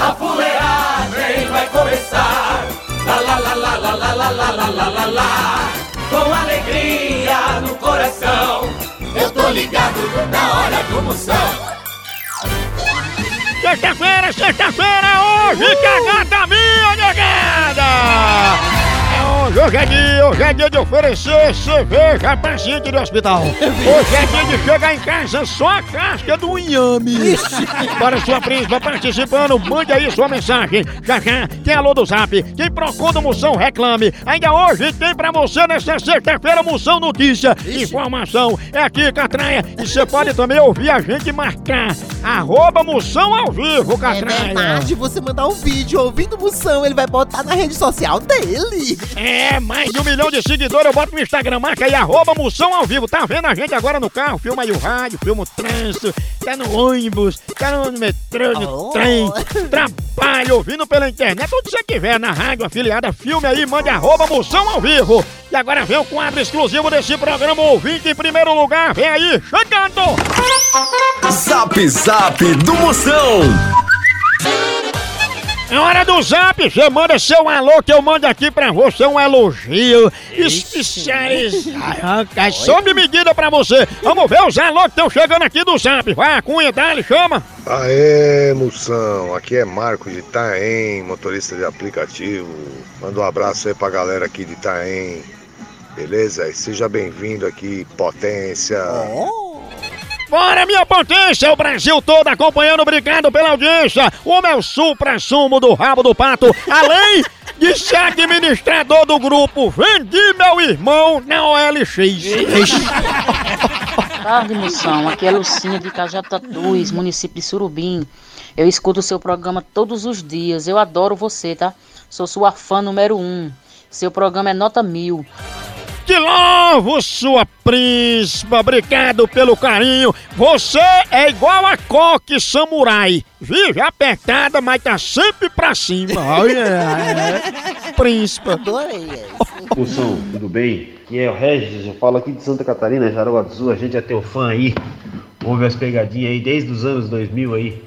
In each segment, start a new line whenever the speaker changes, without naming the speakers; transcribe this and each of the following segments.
A fuleagem vai começar. Lá lá lá lá lá lá lá lá lá lá lá lá. Com alegria no coração, eu tô ligado na hora do Moção.
Sexta-feira, sexta-feira, hoje que a gata minha, É hoje, é dia, hoje é dia de oferecer cerveja a paciente do hospital. Hoje é dia de chegar em casa só a casca do inhame. Para sua príncipa participando, mande aí sua mensagem. Já já, tem alô do zap, quem procura Moção reclame. Ainda hoje tem pra você nessa sexta-feira Moção Notícia. Informação é aqui, Catraia. E você pode também ouvir a gente marcar. Arroba Moção ao vivo,
É
Catraia.
verdade, você mandar um vídeo ouvindo Moção, ele vai botar na rede social dele.
É, mais de um milhão de seguidores, eu boto no Instagram, marca aí, arroba Moção ao vivo. Tá vendo a gente agora no carro? Filma aí o rádio, filma o trânsito, tá no ônibus, tá no metrô, no
Oh.
trem, trabalha, ouvindo pela internet, onde você estiver, na rádio, afiliada, filme aí, mande arroba Moção ao vivo. E agora vem o quadro exclusivo desse programa, ouvinte em primeiro lugar, vem aí, chegando!
Zap Zap do Moção.
É hora do zap, você manda seu alô que eu mando aqui pra você um elogio especializado, é sob medida pra você. Vamos ver os alô que estão chegando aqui do zap. Vai, Cunha, dá-lhe, chama.
Aê, moção, aqui é Marco de Itaém, motorista de aplicativo. Manda um abraço aí pra galera aqui de Itaém. Beleza? E seja bem-vindo aqui, potência.
Bora, minha potência, o Brasil todo acompanhando, obrigado pela audiência. O meu supra-sumo do rabo do pato, além de ser administrador do grupo Vendi Meu Irmão na OLX.
tarde, moção. Aqui é Lucinha de Cajatatuís, município de Surubim. Eu escuto o seu programa todos os dias. Eu adoro você, tá? Sou sua fã número um. Seu programa é nota mil.
Te louvo, sua príncipa, obrigado pelo carinho. Você é igual a coque samurai. Vive apertada, mas tá sempre pra cima. Olha, é, príncipa.
Adorei.
Moção, tudo bem? Aqui é o Regis, eu falo aqui de Santa Catarina, Jaraguá do Sul, a gente é teu fã aí. Ouve as pegadinhas aí desde os anos 2000 aí.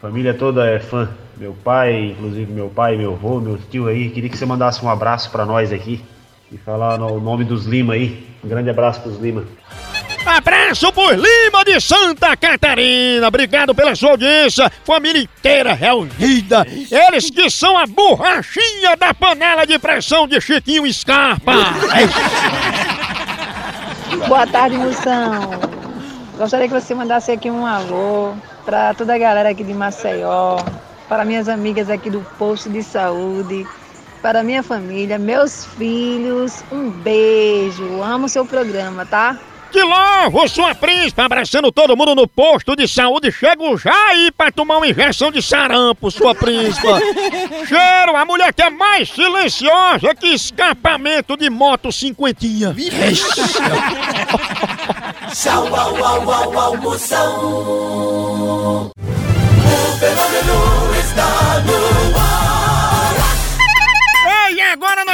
Família toda é fã. Meu pai, inclusive meu pai, meu avô, meu tio aí. Queria que você mandasse um abraço pra nós aqui. E falar no- o nome dos Lima aí. Um grande abraço pros Lima.
Abraço por Lima de Santa Catarina. Obrigado pela sua audiência. Família inteira reunida. Eles que são a borrachinha da panela de pressão de Chiquinho Scarpa.
Boa tarde, Moção. Gostaria que você mandasse aqui um alô para toda a galera aqui de Maceió, para minhas amigas aqui do posto de saúde, para minha família, meus filhos. Um beijo. Amo seu programa, tá?
Que louvo, sua príncipa, abraçando todo mundo no posto de saúde. Chego já aí pra tomar uma injeção de sarampo, sua príncipa. Cheiro, a mulher que é mais silenciosa que escapamento de moto cinquentinha.
Tchau, au, au, au, au, Moção. O fenômeno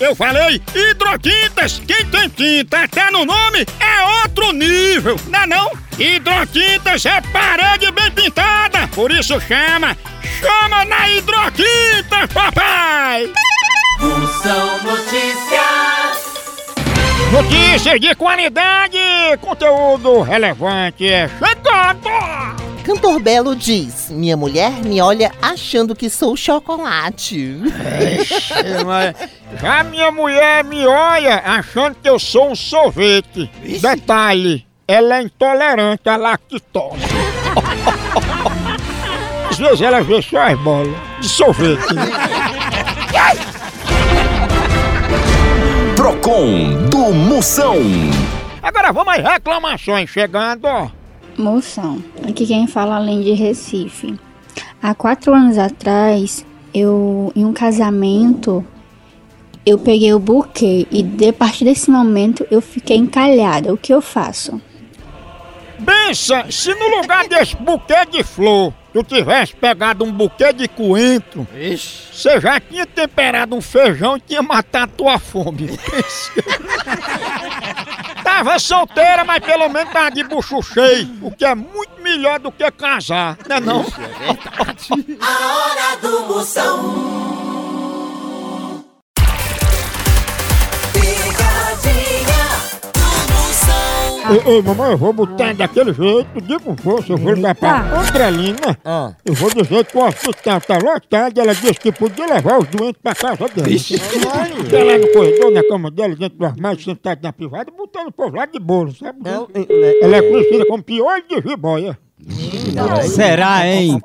Eu falei hidrotintas. Quem tem tinta até no nome é outro nível, não é não? Hidrotintas é parede bem pintada, por isso chama. Chama na hidrotinta, papai!
Função Notícias.
Notícias de qualidade, conteúdo relevante é!
Cantor Belo diz: Minha mulher me olha achando que sou chocolate.
Já minha mulher me olha achando que eu sou um sorvete. Detalhe, ela é intolerante à lactose. Às vezes ela vê só as bolas de sorvete. né?
Procon do Moção.
Agora vamos às reclamações chegando.
Moção, aqui quem fala além de Recife. Há quatro anos atrás, eu em um casamento, eu peguei o buquê e de a partir desse momento eu fiquei encalhada. O que eu faço?
Pensa, se no lugar desse buquê de flor, tu tivesse pegado um buquê de coentro, você já tinha temperado um feijão e tinha matado tua fome. tava solteira, mas pelo menos tava de bucho cheio, o que é muito melhor do que casar, né não?
A hora do Moção.
Ei, ei, mamãe, eu vou botar daquele jeito, digo com força, eu vou ligar pra Andrelina. Eu vou dizer que o hospital tá lotado, ela disse que podia levar os doentes pra casa dela. Fica lá no corredor, na cama dela, dentro do armário, sentado na privada, botando o povo lá de bolo, sabe? Ela é conhecida como piolho de jiboia.
Será, hein?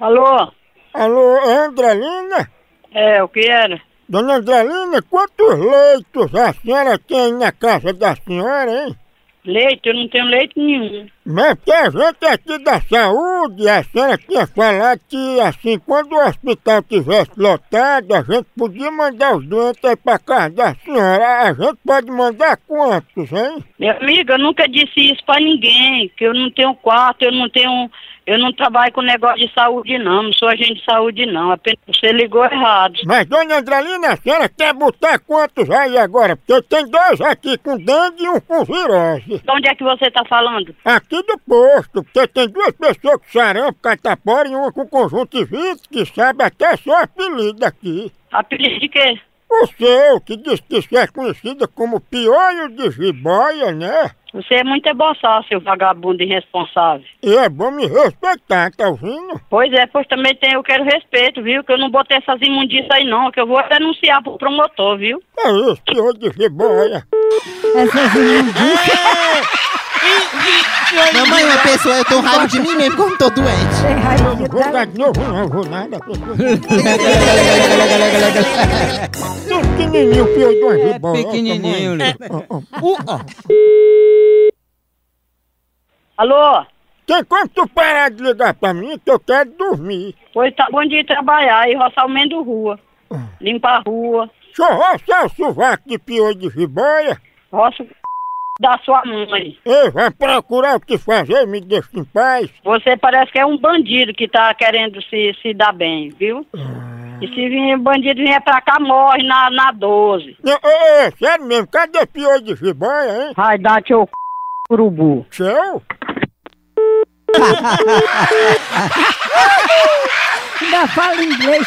Alô?
Alô, é Andrelina?
É, o que era?
Dona Andrelina, quantos leitos a senhora tem na casa da senhora, hein?
Leite? Eu não tenho leite nenhum.
Mas que a gente aqui da saúde, a senhora tinha falado que assim, quando o hospital tivesse lotado, a gente podia mandar os doentes aí pra casa da senhora. A gente pode mandar quantos, hein?
Minha amiga, eu nunca disse isso pra ninguém, que eu não tenho quarto, eu não tenho. Eu não trabalho com negócio de saúde, não. Não sou agente de saúde, não. Apenas você ligou errado.
Mas, dona Andrelina, a senhora quer botar quantos aí agora? Porque eu tenho dois aqui com dengue e um com virose.
De onde é que você tá falando?
Aqui do posto, porque tem duas pessoas com sarampo, catapora e uma com conjuntivite, que sabe até seu apelido aqui.
Apelido de quê?
O seu, que diz que você é conhecida como piolho de jiboia, né?
Você é muito eboçal, seu vagabundo irresponsável.
E é bom me respeitar, tá ouvindo?
Pois é, pois também tem, eu quero respeito, viu? Que eu não botei essas imundícias aí não, que eu vou denunciar pro promotor, viu?
É isso, piolho de jiboia.
Mamãe, uma pessoa, eu tenho raiva de mim mesmo não tô doente.
Eu não vou dar de novo, não vou nada. Pequenininho, piolho de uma
É
jiboia.
pequenininho,
ó.
Alô?
Tem como tu parar de ligar pra mim que eu quero dormir?
Pois tá bom de trabalhar e roçar o meio rua. Limpar a rua,
eu roçar o sovaco de piolho de jiboia.
roça da sua mãe.
Ei, vai procurar o que fazer, me deixa em paz.
Você parece que é um bandido que tá querendo se, se dar bem, viu? E se vir bandido vier pra cá, morre na, na 12.
Não, ei, ei, sério mesmo, cadê piolho de jiboia, hein?
Vai dar teu c... urubu.
Seu?
Ainda fala inglês.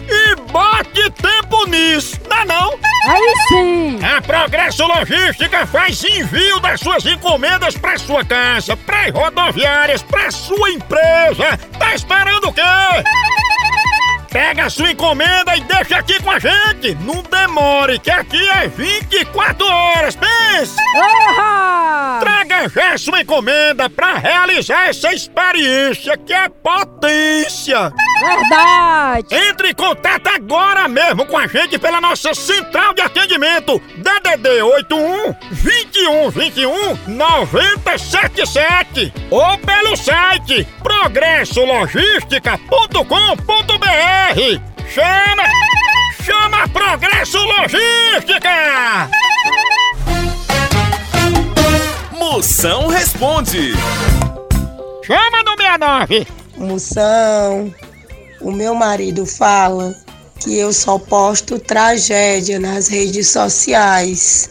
e bote tempo nisso, não é não?
Aí sim.
A Progresso Logística faz envio das suas encomendas para sua casa, para rodoviárias, para sua empresa. Tá esperando o quê? Pega a sua encomenda e deixa aqui com a gente. Não demore, que aqui é 24 horas. Pensa!
Orra!
Traga já sua encomenda pra realizar essa experiência que é potência.
Verdade!
Entre em contato agora mesmo com a gente pela nossa central de atendimento DDD 81 21 21 977 ou pelo site progressologística.com.br. Chama! Chama Progresso Logística!
Moção responde.
Chama no 69!
Moção, o meu marido fala que eu só posto tragédia nas redes sociais.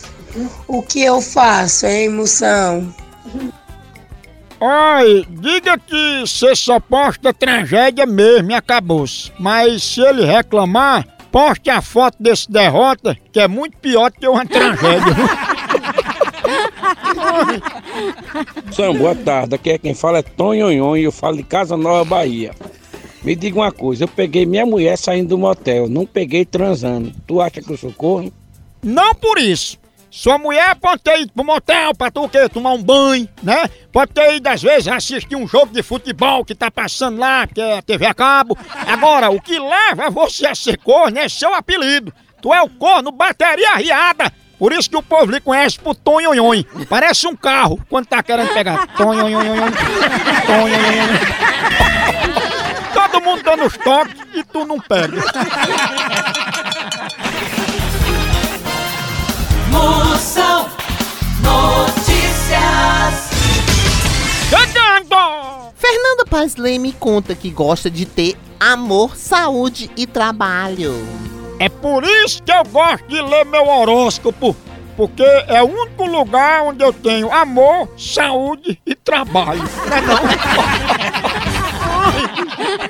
O que eu faço, hein, moção?
Oi, diga que você só posta tragédia mesmo e acabou-se. Mas se ele reclamar, poste a foto desse derrota, que é muito pior do que uma tragédia.
Sam, boa tarde. Aqui é quem fala é Tonhonhon e eu falo de Casa Nova, Bahia. Me diga uma coisa, eu peguei minha mulher saindo do motel, não peguei transando. Tu acha que eu sou corno?
Não por isso. Sua mulher pode ter ido pro motel pra tu o quê? Tomar um banho, né? Pode ter ido, às vezes, assistir um jogo de futebol que tá passando lá, que é TV a cabo. Agora, o que leva você a ser corno é seu apelido. Tu é o corno bateria riada. Por isso que o povo lhe conhece por Tonhonhon. Parece um carro quando tá querendo pegar. Tonhonhon. Tonhonhon. Todo mundo dando os toques e tu não pega.
Moção Notícias.
Chegando!
Fernanda Pasley me conta que gosta de ter amor, saúde e trabalho.
É por isso que eu gosto de ler meu horóscopo. Porque é o único lugar onde eu tenho amor, saúde e trabalho. Não é não?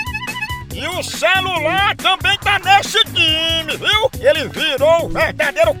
E o celular também tá nesse time, viu? Ele virou o verdadeiro.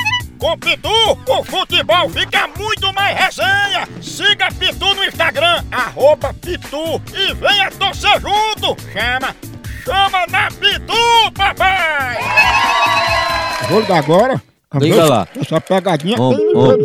Com Pitu, o futebol fica muito mais resenha. Siga Pitu no Instagram, arroba Pitu e venha torcer junto. Chama, chama na Pitu, papai! Vou ligar agora.
Liga lá.
Essa pegadinha
Om,
tem
om.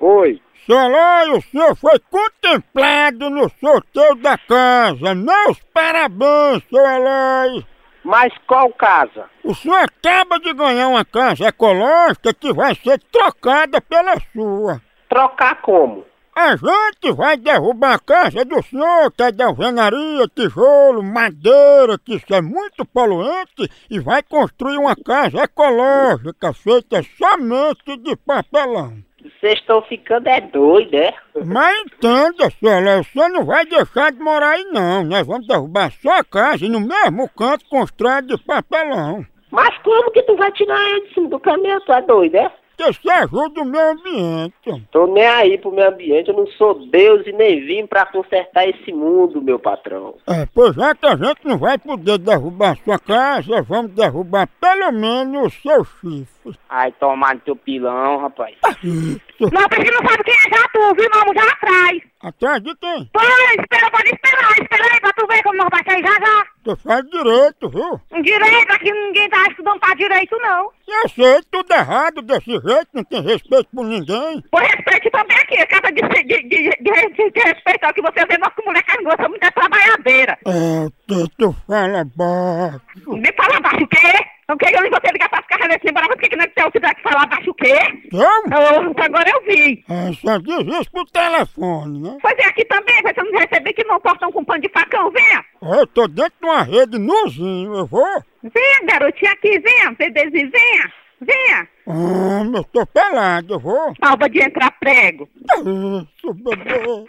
Oi.
Solói, o senhor foi contemplado no sorteio da casa. Meus parabéns, seu Eloy.
Mas qual casa?
O senhor acaba de ganhar uma casa ecológica que vai ser trocada pela sua.
Trocar como?
A gente vai derrubar a casa do senhor, que é de alvenaria, tijolo, madeira, que isso é muito poluente, e vai construir uma casa ecológica feita somente de papelão.
Vocês estão ficando é doido, é?
Mas entenda, Léo, você não vai deixar de morar aí não. Nós vamos derrubar sua casa e no mesmo canto constrói de papelão.
Mas como que tu vai tirar ele de cima do caminhão? Tu é doido, é?
Que você ajuda o meio ambiente.
Tô nem aí pro meu ambiente, eu não sou Deus e nem vim pra consertar esse mundo, meu patrão.
É, pois já que a gente não vai poder derrubar a sua casa, vamos derrubar pelo menos o seu chifre.
Ai, tomar no teu pilão, rapaz.
Não, porque não sabe quem é já tu, viu? Vamos já atrás.
Atrás de quem?
Pô, espera, pode esperar, espera aí pra tu ver como nós vai sair já já.
Você faz direito, viu?
Direito, aqui ninguém tá estudando pra direito, não.
Eu sei, tudo errado desse jeito, não tem respeito por ninguém.
Por respeito também aqui, acaba de, de, de, de, de, respeitar o que você vê, nossa mulher cargosa, muita trabalhadeira.
É, tu, tu fala baixo.
Me fala baixo o quê? Não quero nem você ligar pra ficar nesse brava, porque que não é que você que falar baixo o quê?
Eu?
Eu, agora eu vi.
É, só diz isso pro telefone, né?
Pois é, aqui também, você não receber que não cortam com pano de facão, venha.
Eu tô dentro de uma rede nuzinho, eu vou?
Venha, garotinha aqui, venha, bebezinho, venha. Venha.
Ah, eu tô pelado, eu vou?
Alba de entrar prego.
Isso, bebê.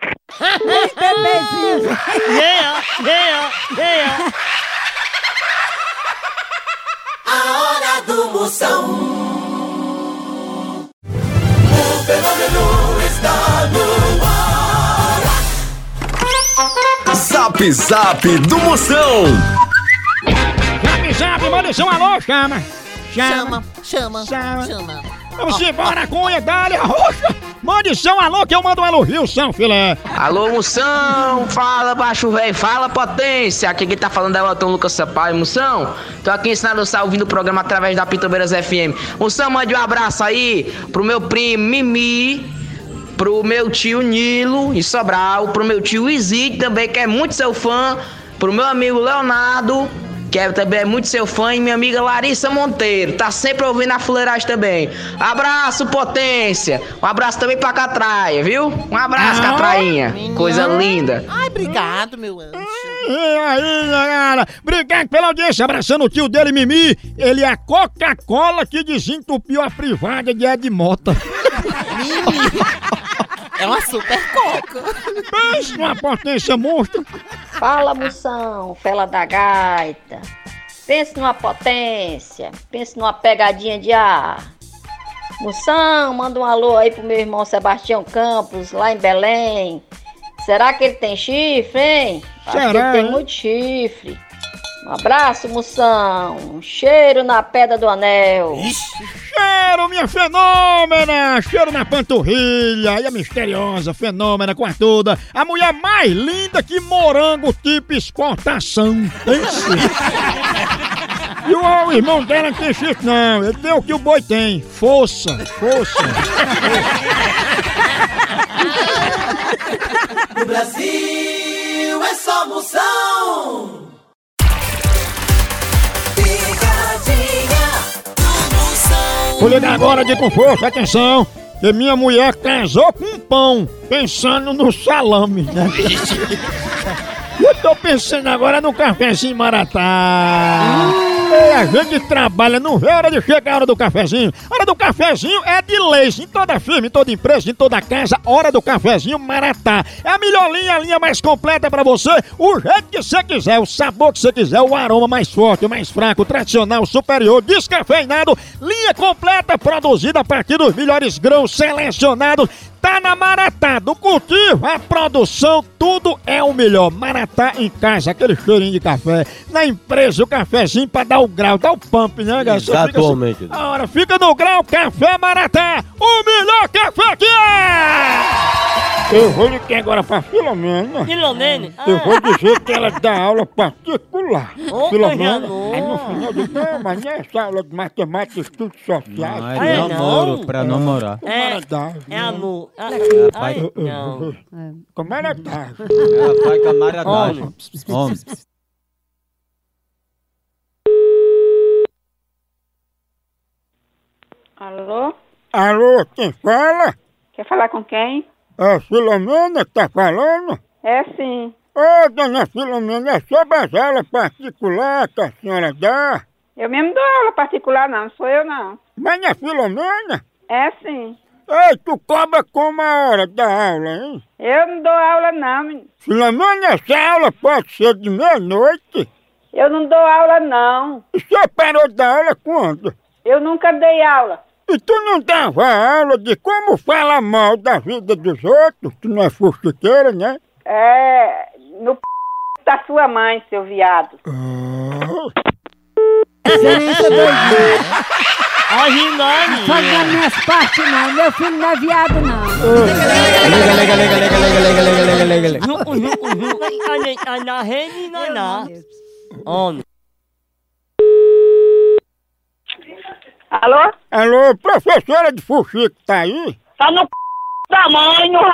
Bebezinho.
Venha, venha, venha. A hora do Moção. O fenômeno está no ar.
Zap Zap do Moção.
Zap, manda um alô, chama.
Chama, chama,
Chama.
chama.
Vamos embora, dá-lhe a roxa. Mande São alô que eu mando um alô, Rio, São Filé.
Alô, Moção! Fala, baixo velho, fala, potência! Aqui quem tá falando é o Elton Lucas Sampaio, Moção. Tô aqui ensinando você ouvindo o programa através da Pitobeiras FM. Moção, mande um abraço aí pro meu primo Mimi, pro meu tio Nilo em Sobral, pro meu tio Izzy também, que é muito seu fã, pro meu amigo Leonardo, que é, também é muito seu fã, e minha amiga Larissa Monteiro, tá sempre ouvindo a fuleiragem também. Abraço, potência! Um abraço também pra Catraia, viu? Um abraço,
Ah,
Catrainha! Coisa linda!
Ai, obrigado, meu anjo.
E aí, galera, obrigado pela audiência, abraçando o tio dele, Mimi. Ele é a Coca-Cola que desentupiu a privada de Ed Mota.
É uma super coca.
Pense numa potência monstro.
Fala, moção, fela da gaita. Pense numa potência, pense numa pegadinha de ar. Moção, manda um alô aí pro meu irmão Sebastião Campos, lá em Belém. Será que ele tem chifre, hein? Acho que
Será,
ele tem
hein?
muito chifre. Um abraço, moção. Um cheiro na pedra do anel.
Cheiro, minha fenômena! Cheiro na panturrilha! E a misteriosa fenômena com a toda. A mulher mais linda que morango tipo exportação. Pense. E o, o irmão dela não tem chifre, não. Ele tem o que o boi tem. Força, força.
No Brasil é só moção.
Vou ligar agora de com força, atenção. Que minha mulher casou com um pão, pensando no salame, né? Eu tô pensando agora no cafezinho Maratá. A gente trabalha, não vê a hora de chegar a hora do cafezinho. A hora do cafezinho é de leis. Em toda firma, em toda empresa, em toda casa, hora do cafezinho Maratá. É a melhor linha, a linha mais completa pra você. O jeito que você quiser, o sabor que você quiser, o aroma mais forte, mais fraco, tradicional, superior, descafeinado. Linha completa, produzida a partir dos melhores grãos selecionados. Tá na Maratá, do cultivo, a produção, tudo é o melhor. Maratá em casa, aquele cheirinho de café. Na empresa, o cafezinho pra dar o grau, dar o pump, né, galera? Assim,
Exatamente.
a hora fica no grau, café Maratá, o melhor café que é! Eu vou ligar agora pra Filomena.
Filomena?
Eu
Ah.
vou dizer que ela dá aula particular.
Ô,
Filomena. Aí no final do não, mas não é essa aula de matemática e estudos sociais.
Não, é namoro, pra namorar.
É,
É amor. Ah,
É,
ai,
pai.
não.
Como era tarde.
É, pai camaradagem.
Homem.
Alô?
Alô, quem fala?
Quer falar com quem?
É a Filomena que tá falando?
É sim.
Ô, dona Filomena, é sobre as aulas particulares que a senhora dá?
Eu mesmo dou aula particular, não, sou eu não.
Mas não é Filomena?
É sim.
Ei, tu cobra como a hora da aula, hein?
Eu não dou aula não, menino.
Filomena, essa aula pode ser de meia-noite?
Eu não dou aula não.
E você parou de dar aula quando?
Eu nunca dei aula.
E tu não dava aula de como falar mal da vida dos outros? Tu não é fuxiqueira, né?
É. No p da sua mãe, seu viado.
Ó, Rinani.
Pode dar minhas partes não, meu filho não é viado não.
Lega, lega, lega, lega, lega, lega, lega, lega, lega, lega.
Jucu, jucu, jucu. Ah, ah, Na rede, não é nada. Homem.
Alô?
Alô, professora de fuxico, tá aí?
Tá no p da mãe, no r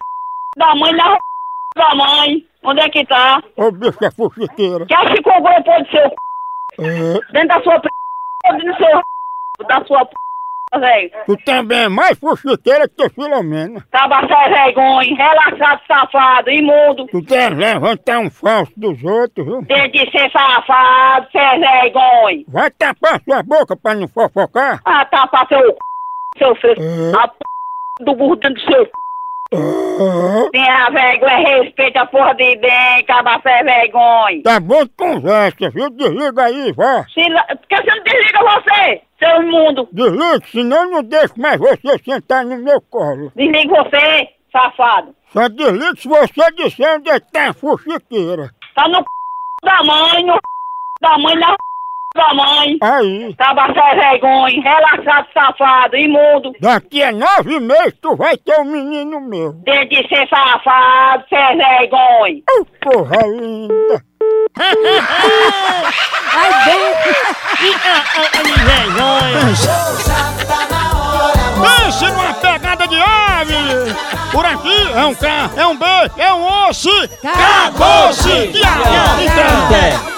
da mãe, na r da mãe. Onde é que tá?
Ô, bicha fuxiqueira.
Que acha que cocô pode ser o c...
É,
dentro da sua p... dentro do seu da sua p...
velho.
Tu também é mais fuxiqueira que teu Filomena.
Tava sem vergonha, relaxado, safado, imundo.
Tu quer levantar um falso dos outros, viu?
Tem de ser safado, sem vergonha.
Vai tapar sua boca pra não fofocar.
Ah, tapa seu c... seu filho. A p... do burro dentro do seu c... Tenha vergonha, respeita a porra de bem, acaba sem vergonha.
Tá bom de conversa, viu? Desliga aí, vá.
Se la... Por que você não desliga você, seu imundo?
Desliga, senão eu não deixo mais você sentar no meu colo.
Desliga você, safado.
Só desliga se você disser onde é que tá a fuxiqueira.
Tá no c... da mãe, no c... da mãe, na c... da mãe.
Aí.
Tava sem vergonha, relaxado, safado, imundo.
Daqui a nove meses tu vai ter um menino meu.
Tem de ser safado, sem vergonha.
Oh, porra linda.
Ai, bem.
Pense numa pegada de ave! Por aqui é um K, é um B, é um osso! Acabou-se! Tchau!